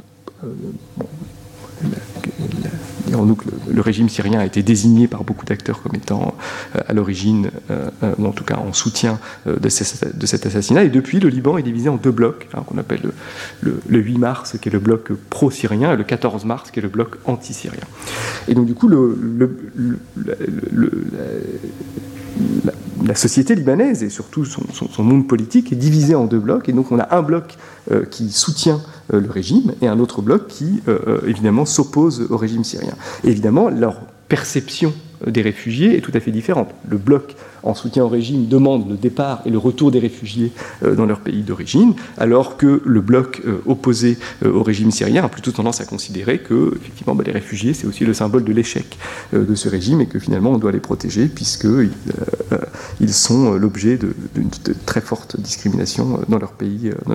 le, régime syrien a été désigné par beaucoup d'acteurs comme étant euh, à l'origine, euh, euh, ou en tout cas en soutien de, cet assassinat. Et depuis, le Liban est divisé en deux blocs, hein, qu'on appelle le, 8 mars, qui est le bloc pro-syrien, et le 14 mars, qui est le bloc anti-syrien. Et donc, du coup, la, société libanaise et surtout son, monde politique est divisé en deux blocs. Et donc on a un bloc qui soutient le régime, et un autre bloc qui, euh, euh, évidemment, s'oppose au régime syrien. évidemment, leur perception des réfugiés est tout à fait différente. Le bloc en soutien au régime, demandent le départ et le retour des réfugiés dans leur pays d'origine, alors que le bloc opposé au régime syrien a plutôt tendance à considérer que, effectivement, bah, les réfugiés, c'est aussi le symbole de l'échec de ce régime et que finalement, on doit les protéger puisqu'ils ils sont l'objet d'une très forte discrimination dans leur pays, dans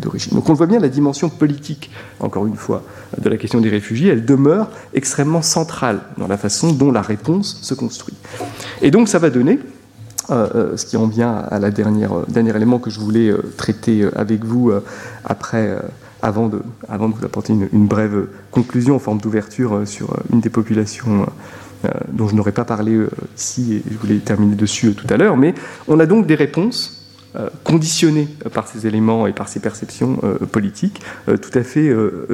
d'origine. Donc on voit bien la dimension politique, encore une fois, de la question des réfugiés, elle demeure extrêmement centrale dans la façon dont la réponse se construit. Et donc ça va donner, euh, euh, ce qui en vient à la dernière euh, dernier élément que je voulais traiter avec vous après, avant, de, avant de vous apporter une, brève conclusion en forme d'ouverture sur une des populations dont je n'aurais pas parlé ici et je voulais terminer dessus tout à l'heure. Mais on a donc des réponses conditionnées par ces éléments et par ces perceptions politiques tout à fait,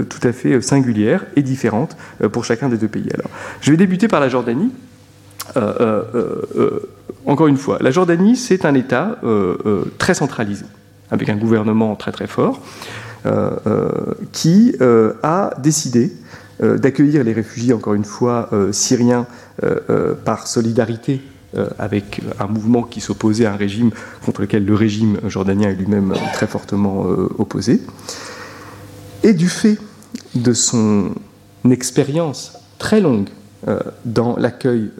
tout à fait singulières et différentes pour chacun des deux pays. Alors, je vais débuter par la Jordanie. Encore une fois, la Jordanie, c'est un État très centralisé, avec un gouvernement très très fort, qui a décidé d'accueillir les réfugiés, encore une fois, syriens par solidarité euh, avec un mouvement qui s'opposait à un régime contre lequel le régime jordanien est lui-même très fortement euh, opposé. Et du fait de son expérience très longue euh, dans l'accueil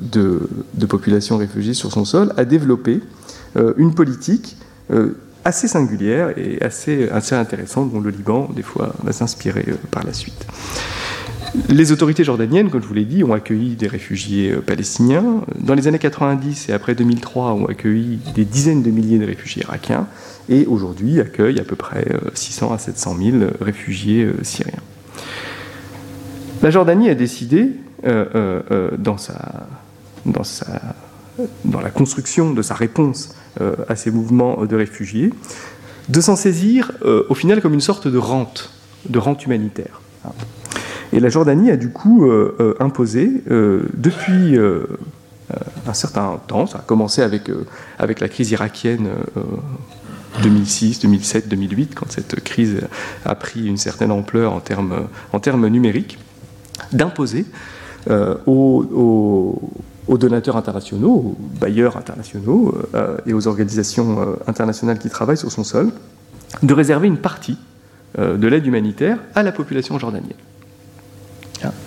de, populations réfugiées sur son sol, a développé une politique assez singulière et assez, assez intéressante dont le Liban, des fois, va s'inspirer par la suite. Les autorités jordaniennes, comme je vous l'ai dit, ont accueilli des réfugiés euh, palestiniens. Dans les années 90 et après 2003, ont accueilli des dizaines de milliers de réfugiés irakiens et aujourd'hui accueillent à peu près 600 euh, à 700 000 réfugiés euh, syriens. La Jordanie a décidé, dans, sa, dans, sa, dans, la construction de sa réponse à ces mouvements de réfugiés, de s'en saisir au final comme une sorte de rente, de rente humanitaire. Et la Jordanie a du coup euh, euh, imposé, euh, depuis un certain temps, ça a commencé avec, la crise irakienne 2006, 2007, 2008, quand cette crise a pris une certaine ampleur en termes numériques, d'imposer aux, aux, donateurs internationaux, aux bailleurs internationaux et aux organisations internationales qui travaillent sur son sol, de réserver une partie de l'aide humanitaire à la population jordanienne.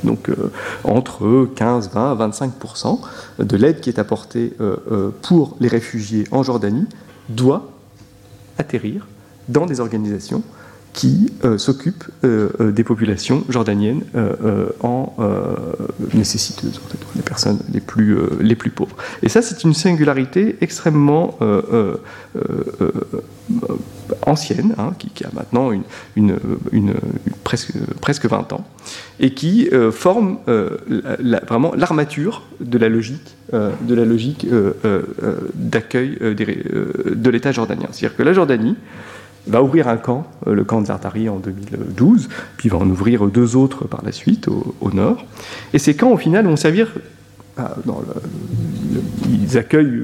Donc euh, entre 15, 20, 25% de l'aide qui est apportée euh, euh, pour les réfugiés en Jordanie doit atterrir dans des organisations qui s'occupent des populations jordaniennes en nécessiteuses, les personnes les plus, les plus pauvres. Et ça, c'est une singularité extrêmement ancienne, hein, qui, a maintenant une, presque, presque 20 ans, et qui euh, forme euh, vraiment l'armature de la logique, euh, de la logique d'accueil de l'État jordanien. C'est-à-dire que la Jordanie va ouvrir un camp, le camp de Zartari en 2012, puis va en ouvrir deux autres par la suite au, nord. Et ces camps, au final, vont servir, dans ils accueillent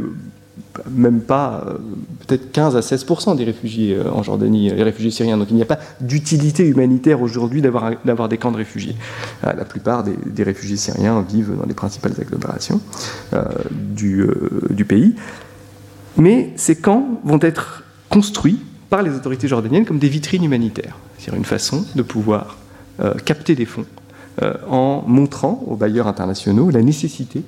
même pas euh, peut-être 15 à 16% des réfugiés euh, en Jordanie, les réfugiés syriens. Donc il n'y a pas d'utilité humanitaire aujourd'hui d'avoir des camps de réfugiés. Euh, la plupart des, réfugiés syriens vivent dans les principales agglomérations du, pays. Mais ces camps vont être construits par les autorités jordaniennes comme des vitrines humanitaires. C'est-à-dire une façon de pouvoir capter des fonds en montrant aux bailleurs internationaux la nécessité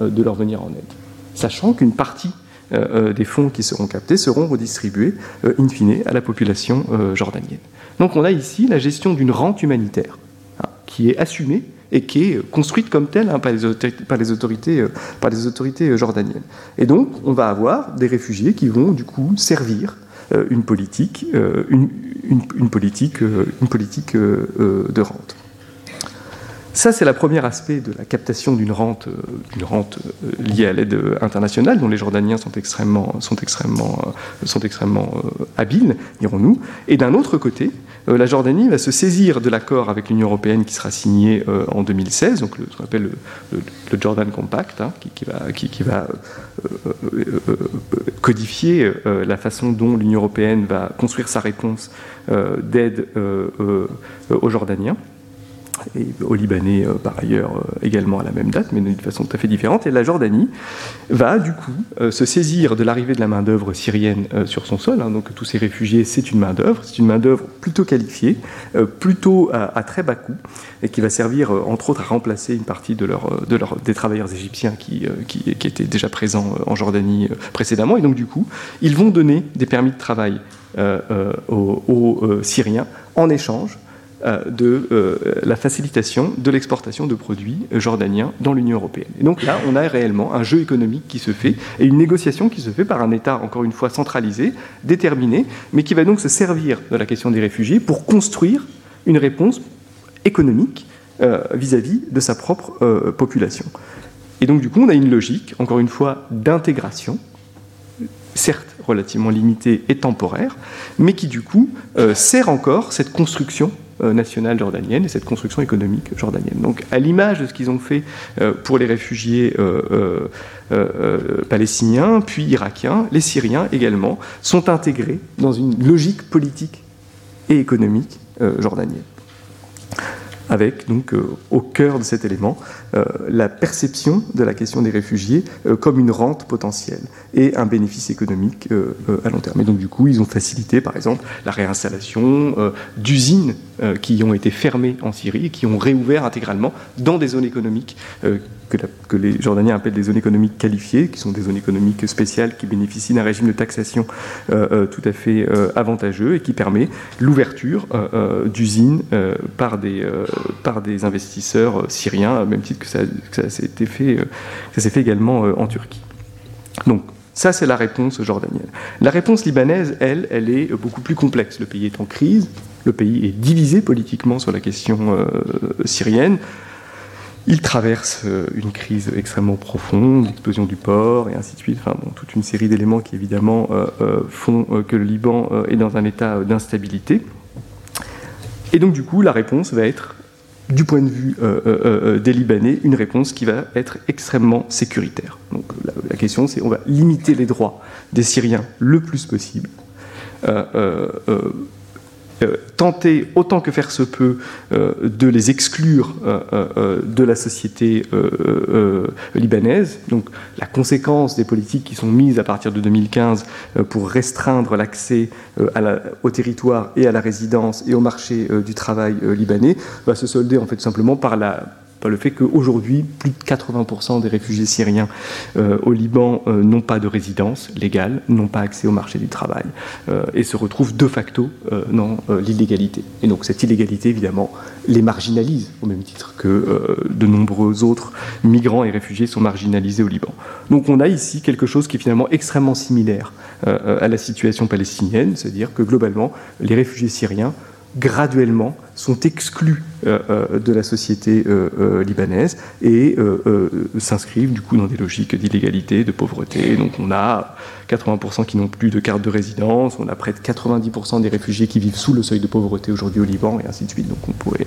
de leur venir en aide. Sachant qu'une partie euh, euh, des fonds qui seront captés seront redistribués euh, in fine à la population jordanienne. Donc on a ici la gestion d'une rente humanitaire hein, qui est assumée et qui est construite comme telle hein, par, les autorités, jordaniennes. Et donc, on va avoir des réfugiés qui vont du coup servir une politique, une, une, politique, une politique de rente. Ça, c'est le premier aspect de la captation d'une rente, euh, euh, liée à l'aide internationale, dont les Jordaniens sont extrêmement, euh, habiles, dirons-nous. Et d'un autre côté, la Jordanie va se saisir de l'accord avec l'Union européenne qui sera signé en 2016, donc ce qu'on appelle le, Jordan Compact, hein, qui, va codifier la façon dont l'Union européenne va construire sa réponse d'aide aux Jordaniens. Et aux Libanais euh, par ailleurs euh, également à la même date, mais d'une façon tout à fait différente. Et la Jordanie va du coup euh, se saisir de l'arrivée de la main-d'œuvre syrienne sur son sol. Hein. donc tous ces réfugiés, c'est une main-d'œuvre, c'est une main-d'œuvre plutôt qualifiée, plutôt à, très bas coût, et qui va servir entre autres à remplacer une partie de de des travailleurs égyptiens qui, étaient déjà présents en Jordanie précédemment. Et donc du coup, ils vont donner des permis de travail aux, Syriens en échange de euh, la facilitation de l'exportation de produits jordaniens dans l'Union européenne. Et donc là, on a réellement un jeu économique qui se fait et une négociation qui se fait par un État, encore une fois, centralisé, déterminé, mais qui va donc se servir de la question des réfugiés pour construire une réponse économique euh, vis-à-vis de sa propre population. Et donc du coup, on a une logique, encore une fois, d'intégration, certes relativement limitée et temporaire, mais qui du coup sert encore cette construction euh, nationale jordanienne et cette construction économique jordanienne. Donc, à l'image de ce qu'ils ont fait euh, pour les réfugiés euh, palestiniens, puis irakiens, les Syriens également sont intégrés dans une logique politique et économique jordanienne avec donc euh, au cœur de cet élément euh, la perception de la question des réfugiés euh, comme une rente potentielle et un bénéfice économique à long terme. Et donc du coup, ils ont facilité par exemple la réinstallation d'usines qui ont été fermées en Syrie et qui ont réouvert intégralement dans des zones économiques que, les Jordaniens appellent des zones économiques qualifiées, qui sont des zones économiques spéciales qui bénéficient d'un régime de taxation euh, euh, tout à fait euh, avantageux et qui permet l'ouverture d'usines par, des, par des investisseurs syriens, même titre que ça, s'est fait, fait également en Turquie. Donc, ça, c'est la réponse jordanienne. La réponse libanaise, elle, elle est beaucoup plus complexe. Le pays est en crise, le pays est divisé politiquement sur la question syrienne. Il traverse euh, une crise extrêmement profonde, l'explosion du port et ainsi de suite. Enfin, bon, toute une série d'éléments qui évidemment euh, euh, font que le Liban est dans un état d'instabilité. Et donc du coup, la réponse va être, du point de vue des Libanais, une réponse qui va être extrêmement sécuritaire. Donc la, question, c'est on va limiter les droits des Syriens le plus possible. Euh, tenter autant que faire se peut euh, de les exclure euh, de la société libanaise. Donc la conséquence des politiques qui sont mises à partir de 2015 pour restreindre l'accès au territoire et à la résidence et au marché du travail libanais va se solder en fait simplement par la par le fait qu'aujourd'hui, plus de 80% des réfugiés syriens euh, au Liban euh, n'ont pas de résidence légale, n'ont pas accès au marché du travail euh, et se retrouvent de facto dans l'illégalité. Et donc cette illégalité, évidemment, les marginalise au même titre que de nombreux autres migrants et réfugiés sont marginalisés au Liban. Donc on a ici quelque chose qui est finalement extrêmement similaire à la situation palestinienne, c'est-à-dire que globalement, les réfugiés syriens graduellement sont exclus euh, euh, de la société euh, libanaise et s'inscrivent du coup dans des logiques d'illégalité, de pauvreté. Donc on a 80% qui n'ont plus de carte de résidence, on a près de 90% des réfugiés qui vivent sous le seuil de pauvreté aujourd'hui au Liban et ainsi de suite. Donc on pourrait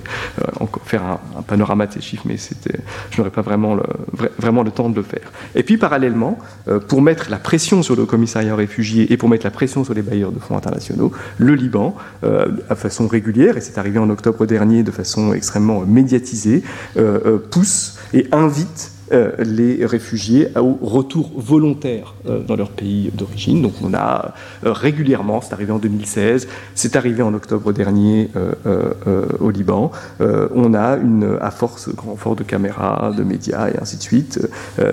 encore faire un, panorama de ces chiffres, mais je n'aurais pas vraiment le, temps de le faire. Et puis parallèlement, pour mettre la pression sur le commissariat aux réfugiés et pour mettre la pression sur les bailleurs de fonds internationaux, le Liban, à façon régulière, et c'est arrivé en octobre dernier de façon extrêmement médiatisée, euh, euh, pousse et invite euh, les réfugiés au retour volontaire euh, dans leur pays d'origine. Donc on a euh, régulièrement, c'est arrivé en 2016, c'est arrivé en octobre dernier au Liban, on a une, à force, grand fort de caméras, de médias et ainsi de suite,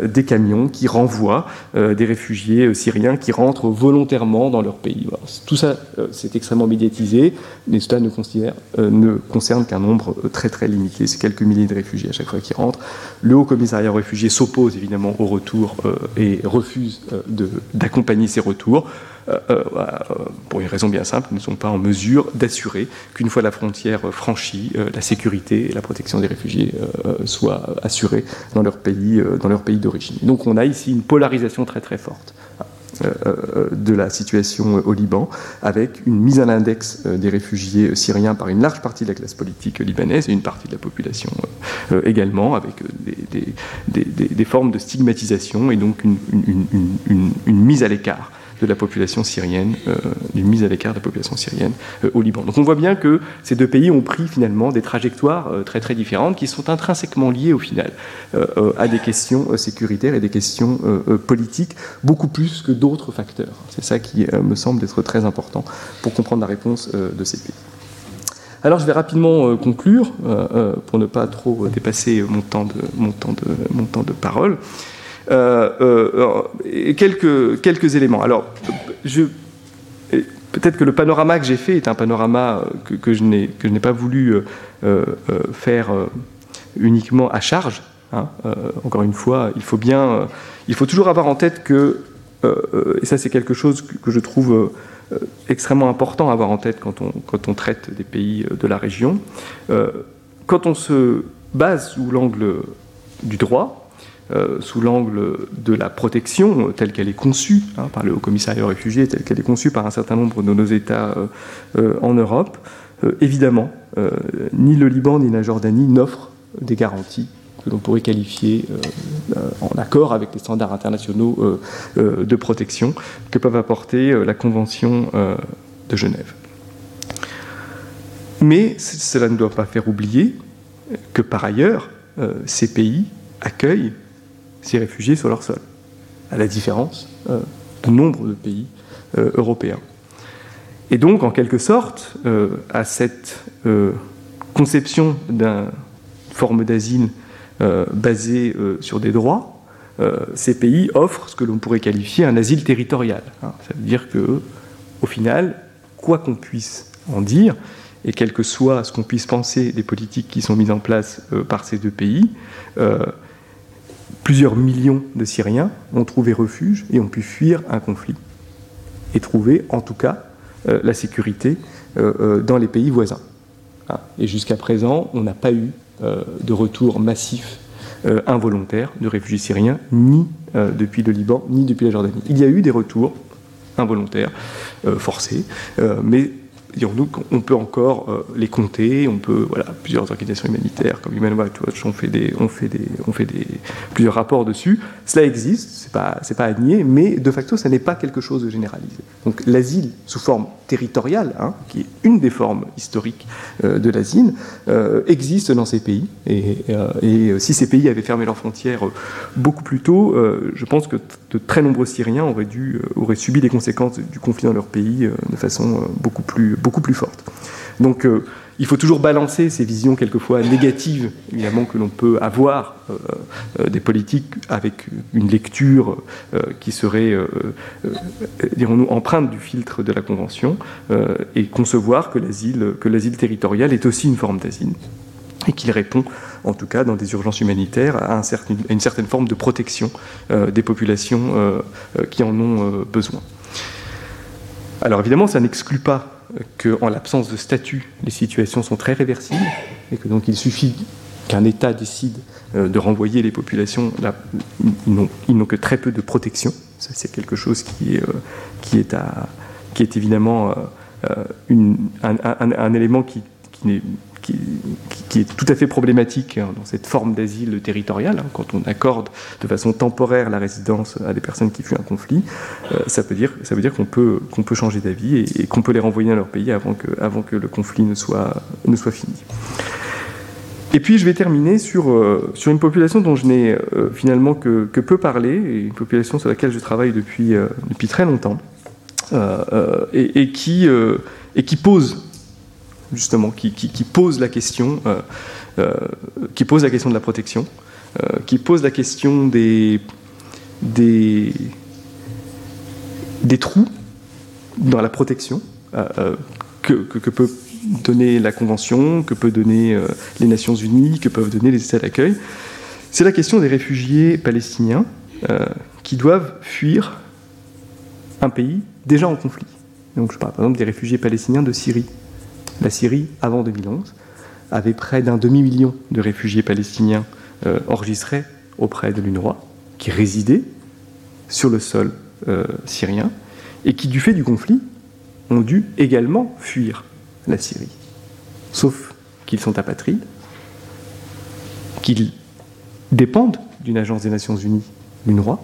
des camions qui renvoient des réfugiés syriens qui rentrent volontairement dans leur pays. tout ça, c'est extrêmement médiatisé, mais cela ne, ne concerne qu'un nombre très très limité, c'est quelques milliers de réfugiés à chaque fois qui rentrent. Le Haut Commissariat aux réfugiés s'oppose évidemment au retour euh, et refuse euh, d'accompagner ces retours. Euh, pour une raison bien simple, ils ne sont pas en mesure d'assurer qu'une fois la frontière franchie, la sécurité et la protection des réfugiés soient assurées dans leur pays, dans leur pays d'origine. Donc on a ici une polarisation très très forte. Euh, euh, de la situation au Liban, avec une mise à l'index euh, des réfugiés syriens par une large partie de la classe politique libanaise et une partie de la population également, avec des, des, formes de stigmatisation et donc une, mise à l'écart de la population syrienne, d'une mise à l'écart de la population syrienne au Liban. Donc on voit bien que ces deux pays ont pris finalement des trajectoires très très différentes qui sont intrinsèquement liées au final à des questions sécuritaires et des questions politiques, beaucoup plus que d'autres facteurs. C'est ça qui me semble être très important pour comprendre la réponse de ces pays. Alors je vais rapidement conclure pour ne pas trop dépasser mon temps de, mon temps de, mon temps de parole. Quelques, quelques éléments. Alors, peut-être que le panorama que j'ai fait est un panorama que, que je n'ai pas voulu faire uniquement à charge. Hein. encore une fois, il faut bien, il faut toujours avoir en tête que, et ça c'est quelque chose que je trouve euh, extrêmement important à avoir en tête quand on, quand on traite des pays euh, de la région. Euh, quand on se base sous l'angle du droit, sous l'angle de la protection telle qu'elle est conçue hein, par le Haut Commissariat aux réfugiés, telle qu'elle est conçue par un certain nombre de nos États en Europe, évidemment, ni le Liban ni la Jordanie n'offrent des garanties que l'on pourrait qualifier euh, en accord avec les standards internationaux euh, euh, de protection que peuvent apporter la Convention de Genève. Mais cela ne doit pas faire oublier que par ailleurs, ces pays accueillent ces réfugiés sur leur sol, à la différence de nombre de pays européens. Et donc, en quelque sorte, à cette conception d'une forme d'asile euh, basé euh, sur des droits, euh, ces pays offrent ce que l'on pourrait qualifier un asile territorial. Hein. Ça veut dire que, au final, quoi qu'on puisse en dire, et quel que soit ce qu'on puisse penser des politiques qui sont mises en place par ces deux pays, plusieurs millions de Syriens ont trouvé refuge et ont pu fuir un conflit et trouver en tout cas la sécurité dans les pays voisins. Hein. Et jusqu'à présent, on n'a pas eu euh, de retour massif euh, involontaire de réfugiés syriens, ni euh, depuis le Liban, ni depuis la Jordanie. Il y a eu des retours involontaires, forcés, mais on peut encore euh, les compter, on peut, voilà, plusieurs organisations humanitaires comme Human Rights Watch ont fait fait plusieurs rapports dessus. Cela existe, c'est pas, c'est pas à nier, mais de facto, ça n'est pas quelque chose de généralisé. Donc l'asile sous forme territoriale, hein, qui est une des formes historiques euh, de l'asile, euh, existe dans ces pays. Et, si ces pays avaient fermé leurs frontières beaucoup plus tôt, je pense que de très nombreux Syriens auraient dû, auraient subi les conséquences du conflit dans leur pays de façon beaucoup plus beaucoup plus forte. Donc euh, il faut toujours balancer ces visions quelquefois négatives, évidemment, que l'on peut avoir euh, euh, des politiques avec une lecture qui serait, dirons-nous, empreinte du filtre de la Convention, et concevoir que l'asile territorial est aussi une forme d'asile, et qu'il répond, en tout cas dans des urgences humanitaires, à, une certaine forme de protection des populations qui en ont besoin. Alors évidemment, ça n'exclut pas qu'en l'absence de statut, les situations sont très réversibles et que donc il suffit qu'un État décide euh, de renvoyer les populations, ils n'ont que très peu de protection. Ça, c'est quelque chose qui est, euh, évidemment euh, un, élément qui, qui n'est qui, est tout à fait problématique hein, dans cette forme d'asile territorial. Hein, quand on accorde de façon temporaire la résidence à des personnes qui fuient un conflit, euh, ça veut dire, ça veut dire qu'on peut, peut changer d'avis et, qu'on peut les renvoyer dans leur pays avant que, avant que le conflit ne soit, ne soit fini. Et puis je vais terminer sur, euh, sur une population dont je n'ai euh, finalement que, peu parlé, et une population sur laquelle je travaille depuis, depuis très longtemps, et, qui, et qui pose justement, qui, pose la question, euh, euh, qui pose la question de la protection, euh, qui pose la question des, trous dans la protection que, que, peut donner la Convention, que peut donner les Nations Unies, que peuvent donner les États d'accueil. C'est la question des réfugiés palestiniens qui doivent fuir un pays déjà en conflit. Donc je parle par exemple des réfugiés palestiniens de Syrie, la Syrie, avant 2011, avait près d'un demi-million de réfugiés palestiniens euh, enregistrés auprès de l'UNRWA, qui résidaient sur le sol euh, syrien, et qui, du fait du conflit, ont dû également fuir la Syrie. Sauf qu'ils sont apatrides, qu'ils dépendent d'une agence des Nations Unies, l'UNRWA,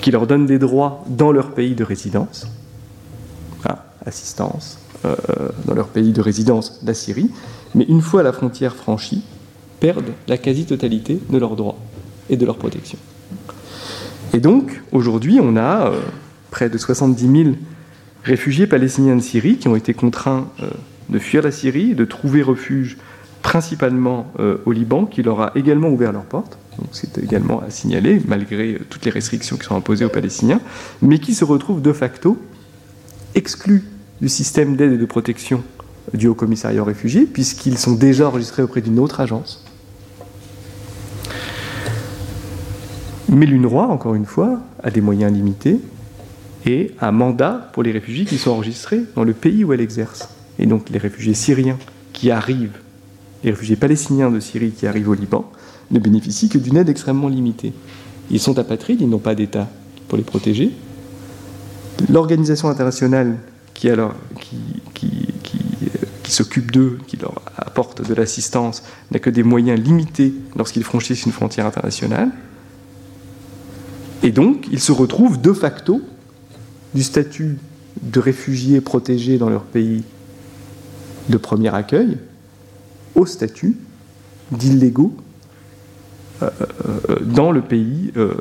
qui leur donne des droits dans leur pays de résidence, assistance, euh, dans leur pays de résidence, la Syrie, mais une fois la frontière franchie, perdent la quasi-totalité de leurs droits et de leur protection. Et donc, aujourd'hui, on a euh, près de 70 000 réfugiés palestiniens de Syrie qui ont été contraints euh, de fuir la Syrie, de trouver refuge principalement euh, au Liban, qui leur a également ouvert leurs portes. C'est également à signaler, malgré toutes les restrictions qui sont imposées aux Palestiniens, mais qui se retrouvent de facto exclus du système d'aide et de protection du Haut Commissariat aux réfugiés, puisqu'ils sont déjà enregistrés auprès d'une autre agence. Mais l'UNRWA, encore une fois, a des moyens limités et un mandat pour les réfugiés qui sont enregistrés dans le pays où elle exerce. Et donc les réfugiés syriens qui arrivent, les réfugiés palestiniens de Syrie qui arrivent au Liban, ne bénéficient que d'une aide extrêmement limitée. Ils sont apatrides, ils n'ont pas d'État pour les protéger. L'organisation internationale qui, alors, qui, qui s'occupe d'eux, qui leur apporte de l'assistance, n'a que des moyens limités lorsqu'ils franchissent une frontière internationale. Et donc, ils se retrouvent de facto du statut de réfugiés protégés dans leur pays de premier accueil au statut d'illégaux euh, euh, dans le pays, euh,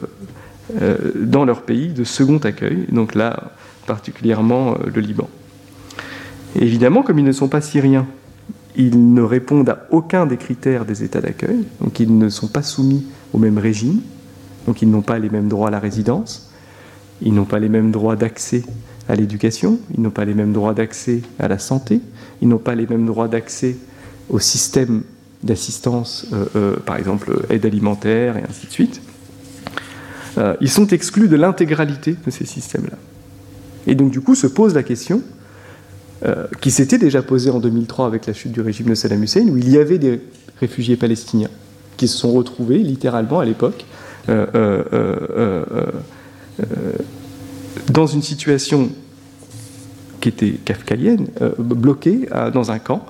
dans leur pays de second accueil, donc là particulièrement le Liban. Évidemment, comme ils ne sont pas syriens, ils ne répondent à aucun des critères des États d'accueil, donc ils ne sont pas soumis au même régime, donc ils n'ont pas les mêmes droits à la résidence, ils n'ont pas les mêmes droits d'accès à l'éducation, ils n'ont pas les mêmes droits d'accès à la santé, ils n'ont pas les mêmes droits d'accès au système d'assistance, euh, euh, par exemple aide alimentaire et ainsi de suite. Euh, ils sont exclus de l'intégralité de ces systèmes-là. Et donc du coup se pose la question, qui s'était déjà posée en 2003 avec la chute du régime de Saddam Hussein, où il y avait des réfugiés palestiniens qui se sont retrouvés littéralement à l'époque euh, dans une situation qui était kafkalienne, euh, bloquée dans un camp,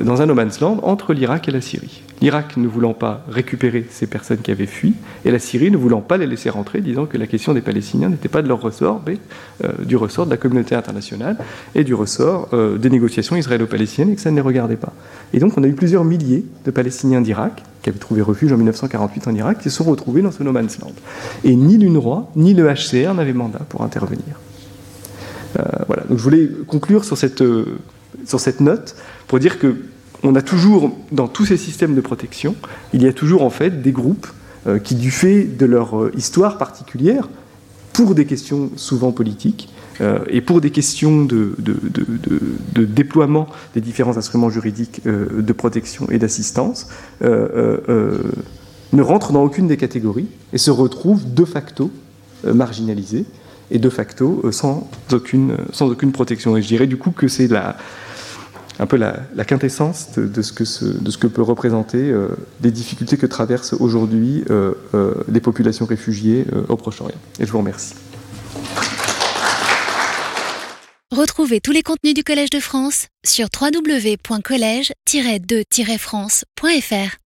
dans un no man's land entre l'Irak et la Syrie. L'Irak ne voulant pas récupérer ces personnes qui avaient fui, et la Syrie ne voulant pas les laisser rentrer, disant que la question des Palestiniens n'était pas de leur ressort, mais euh, du ressort de la communauté internationale et du ressort des négociations israélo-palestiniennes, et que ça ne les regardait pas. Et donc on a eu plusieurs milliers de Palestiniens d'Irak qui avaient trouvé refuge en 1948 en Irak, qui se sont retrouvés dans ce no man's land. Et ni l'UNRWA, ni le HCR n'avaient mandat pour intervenir. Euh, voilà. Donc je voulais conclure sur cette, euh, sur cette note pour dire que on a toujours, dans tous ces systèmes de protection, il y a toujours en fait des groupes euh, qui, du fait de leur histoire particulière, pour des questions souvent politiques, euh, et pour des questions de, déploiement des différents instruments juridiques euh, de protection et d'assistance, euh, ne rentrent dans aucune des catégories et se retrouvent de facto marginalisés et de facto sans aucune, sans aucune protection. Et je dirais du coup que c'est un peu la, quintessence de, ce que peut représenter des difficultés que traversent aujourd'hui les populations réfugiées au Proche-Orient. Et je vous remercie. Retrouvez tous les contenus du Collège de France sur www.colège-2-france.fr.